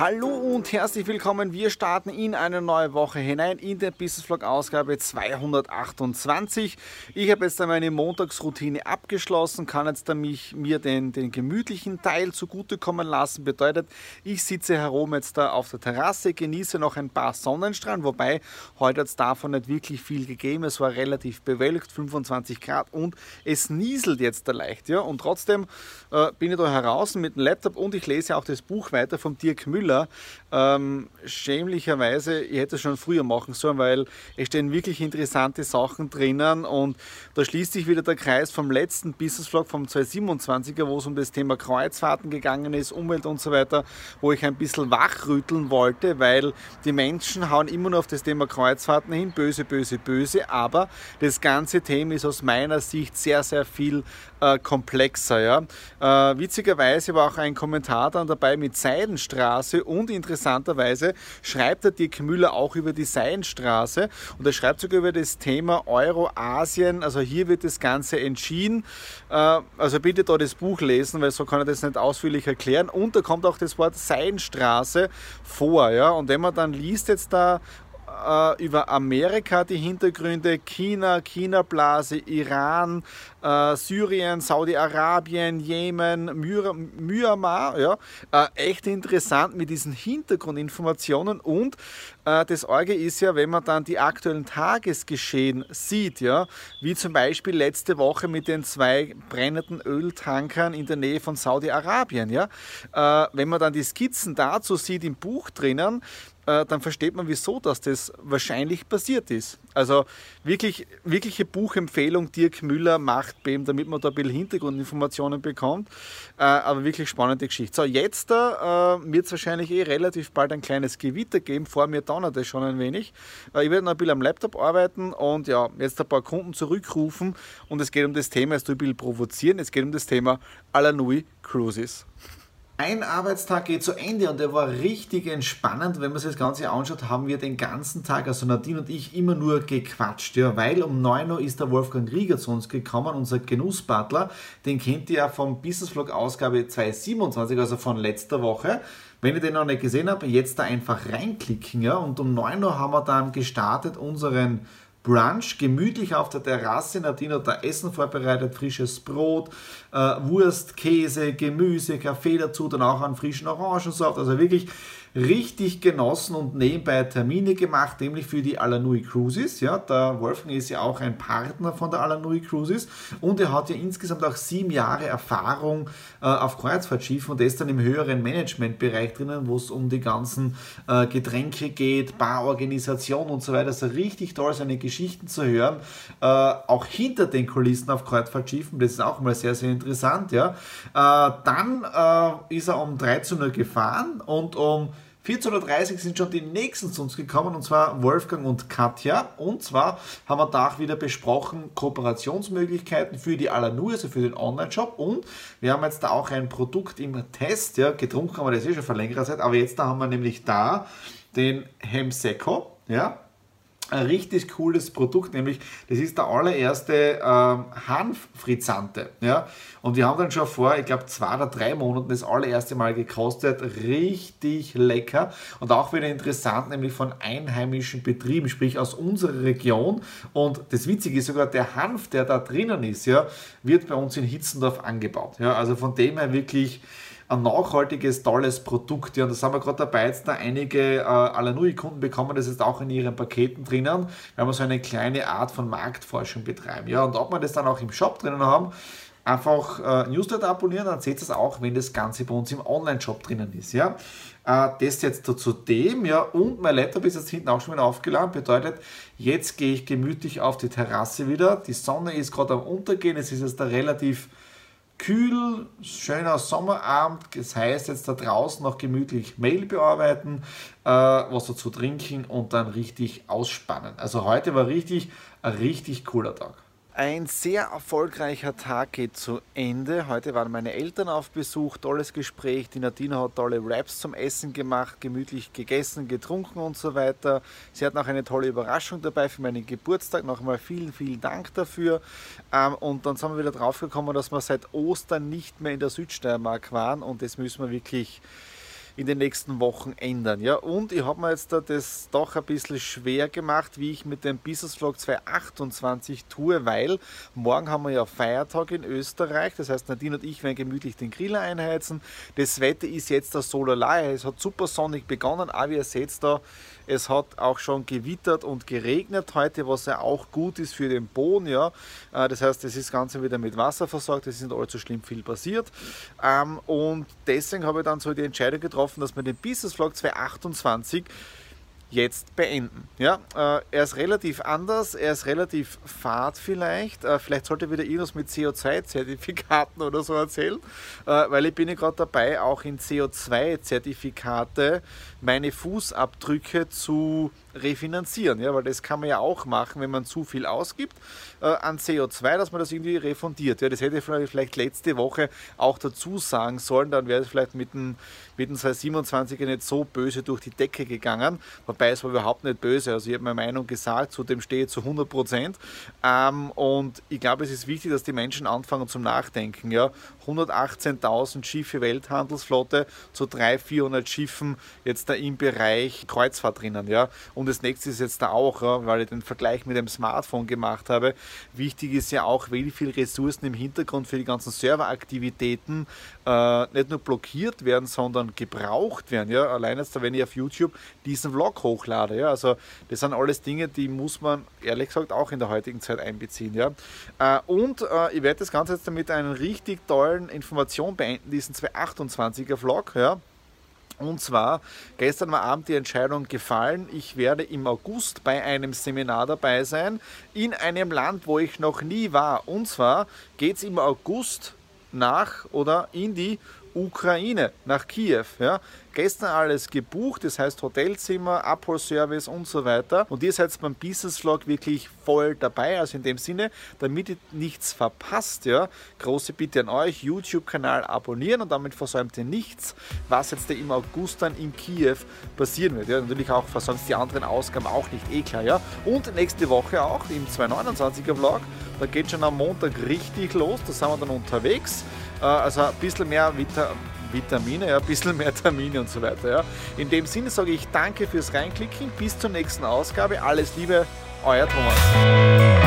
Hallo und herzlich willkommen. Wir starten in eine neue Woche hinein in der Business Vlog Ausgabe 228. Ich habe jetzt meine Montagsroutine abgeschlossen, kann jetzt mich, mir den, den gemütlichen Teil zugutekommen lassen. Bedeutet, ich sitze herum jetzt da auf der Terrasse, genieße noch ein paar Sonnenstrahlen, wobei heute hat es davon nicht wirklich viel gegeben. Es war relativ bewölkt, 25 Grad und es nieselt jetzt da leicht. Ja? Und trotzdem äh, bin ich da heraus mit dem Laptop und ich lese auch das Buch weiter vom Dirk Müller Müller. Ähm, schämlicherweise, ich hätte es schon früher machen sollen, weil es stehen wirklich interessante Sachen drinnen und da schließt sich wieder der Kreis vom letzten Business Vlog vom 2027er, wo es um das Thema Kreuzfahrten gegangen ist, Umwelt und so weiter, wo ich ein bisschen wachrütteln wollte, weil die Menschen hauen immer nur auf das Thema Kreuzfahrten hin, böse, böse, böse, aber das ganze Thema ist aus meiner Sicht sehr, sehr viel äh, komplexer. Ja? Äh, witzigerweise war auch ein Kommentar dann dabei mit Seidenstraße und interessanterweise schreibt der Dirk Müller auch über die Seidenstraße und er schreibt sogar über das Thema Euroasien. Also hier wird das Ganze entschieden. Äh, also bitte da das Buch lesen, weil so kann er das nicht ausführlich erklären. Und da kommt auch das Wort Seidenstraße vor. Ja? Und wenn man dann liest jetzt da äh, über Amerika die Hintergründe, China, China-Blase, Iran, äh, Syrien, Saudi-Arabien, Jemen, Myanmar. Ja, äh, echt interessant mit diesen Hintergrundinformationen und äh, das Orge ist ja, wenn man dann die aktuellen Tagesgeschehen sieht, ja, wie zum Beispiel letzte Woche mit den zwei brennenden Öltankern in der Nähe von Saudi-Arabien. Ja, äh, wenn man dann die Skizzen dazu sieht im Buch drinnen, äh, dann versteht man, wieso dass das wahrscheinlich passiert ist. Also wirklich, wirkliche Buchempfehlung Dirk Müller macht BEM, damit man da ein bisschen Hintergrundinformationen bekommt. Äh, aber wirklich spannende Geschichte. So, jetzt äh, wird es wahrscheinlich eh relativ bald ein kleines Gewitter geben. Vor mir donnert es schon ein wenig. Äh, ich werde noch ein bisschen am Laptop arbeiten und ja, jetzt ein paar Kunden zurückrufen. Und es geht um das Thema, es tut ein bisschen provozieren, es geht um das Thema Alanui Cruises. Ein Arbeitstag geht zu Ende und der war richtig entspannend. Wenn man sich das Ganze anschaut, haben wir den ganzen Tag, also Nadine und ich, immer nur gequatscht. Ja, weil um 9 Uhr ist der Wolfgang Rieger zu uns gekommen, unser Genussbutler. Den kennt ihr ja vom Business Vlog Ausgabe 227, also von letzter Woche. Wenn ihr den noch nicht gesehen habt, jetzt da einfach reinklicken. Ja, und um 9 Uhr haben wir dann gestartet unseren Brunch, gemütlich auf der Terrasse. Nadine hat da Essen vorbereitet, frisches Brot, äh, Wurst, Käse, Gemüse, Kaffee dazu, dann auch einen frischen Orangensaft. Also wirklich richtig genossen und nebenbei Termine gemacht, nämlich für die Alanui Cruises. Ja, der Wolfgang ist ja auch ein Partner von der Alanui Cruises und er hat ja insgesamt auch sieben Jahre Erfahrung äh, auf Kreuzfahrtschiffen und ist dann im höheren Managementbereich drinnen, wo es um die ganzen äh, Getränke geht, Barorganisation und so weiter. Also richtig toll, seine Geschichten zu hören, äh, auch hinter den Kulissen auf Kreuzfahrtschiffen. Das ist auch mal sehr, sehr interessant. Ja. Äh, dann äh, ist er um 13 Uhr gefahren und um 14.30 Uhr sind schon die nächsten zu uns gekommen, und zwar Wolfgang und Katja. Und zwar haben wir da wieder besprochen Kooperationsmöglichkeiten für die Alanu, also für den Online-Shop. Und wir haben jetzt da auch ein Produkt im Test, ja, getrunken haben wir das eh schon vor längerer Zeit, aber jetzt da haben wir nämlich da den Hemseco, ja, ein richtig cooles Produkt, nämlich das ist der allererste ähm, Hanffrizzante. Ja? Und wir haben dann schon vor, ich glaube, zwei oder drei Monaten das allererste Mal gekostet. Richtig lecker und auch wieder interessant, nämlich von einheimischen Betrieben, sprich aus unserer Region. Und das Witzige ist sogar, der Hanf, der da drinnen ist, ja, wird bei uns in Hitzendorf angebaut. Ja? Also von dem her wirklich ein nachhaltiges, tolles Produkt. Ja, und da sind wir gerade dabei, jetzt da einige äh, Alanui-Kunden bekommen das jetzt auch in ihren Paketen drinnen, weil wir so eine kleine Art von Marktforschung betreiben. Ja, und ob wir das dann auch im Shop drinnen haben, einfach äh, Newsletter abonnieren, dann seht ihr es auch, wenn das Ganze bei uns im Online-Shop drinnen ist. Ja? Äh, das jetzt zu dem, ja, und mein Laptop ist jetzt hinten auch schon wieder aufgeladen, bedeutet, jetzt gehe ich gemütlich auf die Terrasse wieder. Die Sonne ist gerade am Untergehen, es ist jetzt da relativ kühl, schöner Sommerabend. Das heißt, jetzt da draußen noch gemütlich Mail bearbeiten, äh, was dazu trinken und dann richtig ausspannen. Also heute war richtig ein richtig cooler Tag. Ein sehr erfolgreicher Tag geht zu Ende. Heute waren meine Eltern auf Besuch, tolles Gespräch. Die Nadine hat tolle Wraps zum Essen gemacht, gemütlich gegessen, getrunken und so weiter. Sie hat noch eine tolle Überraschung dabei für meinen Geburtstag. Nochmal vielen, vielen Dank dafür. Ähm, und dann sind wir wieder drauf gekommen, dass wir seit Ostern nicht mehr in der Südsteiermark waren und das müssen wir wirklich in den nächsten Wochen ändern. Ja? Und ich habe mir jetzt da das doch ein bisschen schwer gemacht, wie ich mit dem Business Vlog 2028 tue, weil morgen haben wir ja Feiertag in Österreich. Das heißt, Nadine und ich werden gemütlich den Griller einheizen. Das Wetter ist jetzt der Solarlei. Es hat super sonnig begonnen, aber ihr seht da, es hat auch schon gewittert und geregnet heute, was ja auch gut ist für den Boden. Ja. Äh, das heißt, es ist das Ganze wieder mit Wasser versorgt, es ist nicht allzu schlimm viel passiert. Ähm, und deswegen habe ich dann so die Entscheidung getroffen, dass wir den Business Vlog 2028 jetzt beenden. Ja, äh, er ist relativ anders, er ist relativ fad vielleicht. Äh, vielleicht sollte wieder irgendwas mit CO2-Zertifikaten oder so erzählen, äh, weil ich bin ja gerade dabei, auch in CO2-Zertifikate meine Fußabdrücke zu refinanzieren, ja, weil das kann man ja auch machen, wenn man zu viel ausgibt äh, an CO2, dass man das irgendwie refundiert. Ja, das hätte ich vielleicht letzte Woche auch dazu sagen sollen, dann wäre es vielleicht mit dem, mit dem 227er nicht so böse durch die Decke gegangen, wobei es war überhaupt nicht böse, also ich habe meine Meinung gesagt, zu dem stehe ich zu 100 Prozent. Ähm, und ich glaube, es ist wichtig, dass die Menschen anfangen zum Nachdenken, ja, 118.000 Schiffe Welthandelsflotte zu 300, 400 Schiffen jetzt da im Bereich Kreuzfahrt drinnen, ja, und das nächste ist jetzt da auch, weil ich den Vergleich mit dem Smartphone gemacht habe. Wichtig ist ja auch, wie viele Ressourcen im Hintergrund für die ganzen Serveraktivitäten äh, nicht nur blockiert werden, sondern gebraucht werden. Ja? Allein jetzt, wenn ich auf YouTube diesen Vlog hochlade. Ja? Also das sind alles Dinge, die muss man ehrlich gesagt auch in der heutigen Zeit einbeziehen. Ja? Äh, und äh, ich werde das Ganze jetzt mit einer richtig tollen Information beenden, diesen 228er Vlog. Ja? Und zwar, gestern war Abend die Entscheidung gefallen, ich werde im August bei einem Seminar dabei sein, in einem Land, wo ich noch nie war. Und zwar geht es im August nach oder in die Ukraine, nach Kiew. Ja. Gestern alles gebucht, das heißt Hotelzimmer, Abholservice und so weiter. Und ihr seid beim Business Vlog wirklich voll dabei. Also in dem Sinne, damit ihr nichts verpasst, ja, große Bitte an euch, YouTube-Kanal abonnieren und damit versäumt ihr nichts, was jetzt im August dann in Kiew passieren wird. Ja, natürlich auch versäumt die anderen Ausgaben auch nicht, eh klar. Ja. Und nächste Woche auch im 229er Vlog, da geht schon am Montag richtig los, da sind wir dann unterwegs. Äh, also ein bisschen mehr Vita Vitamine, ja, ein bisschen mehr Termine und so weiter. Ja. In dem Sinne sage ich danke fürs Reinklicken, bis zur nächsten Ausgabe. Alles Liebe, euer Thomas.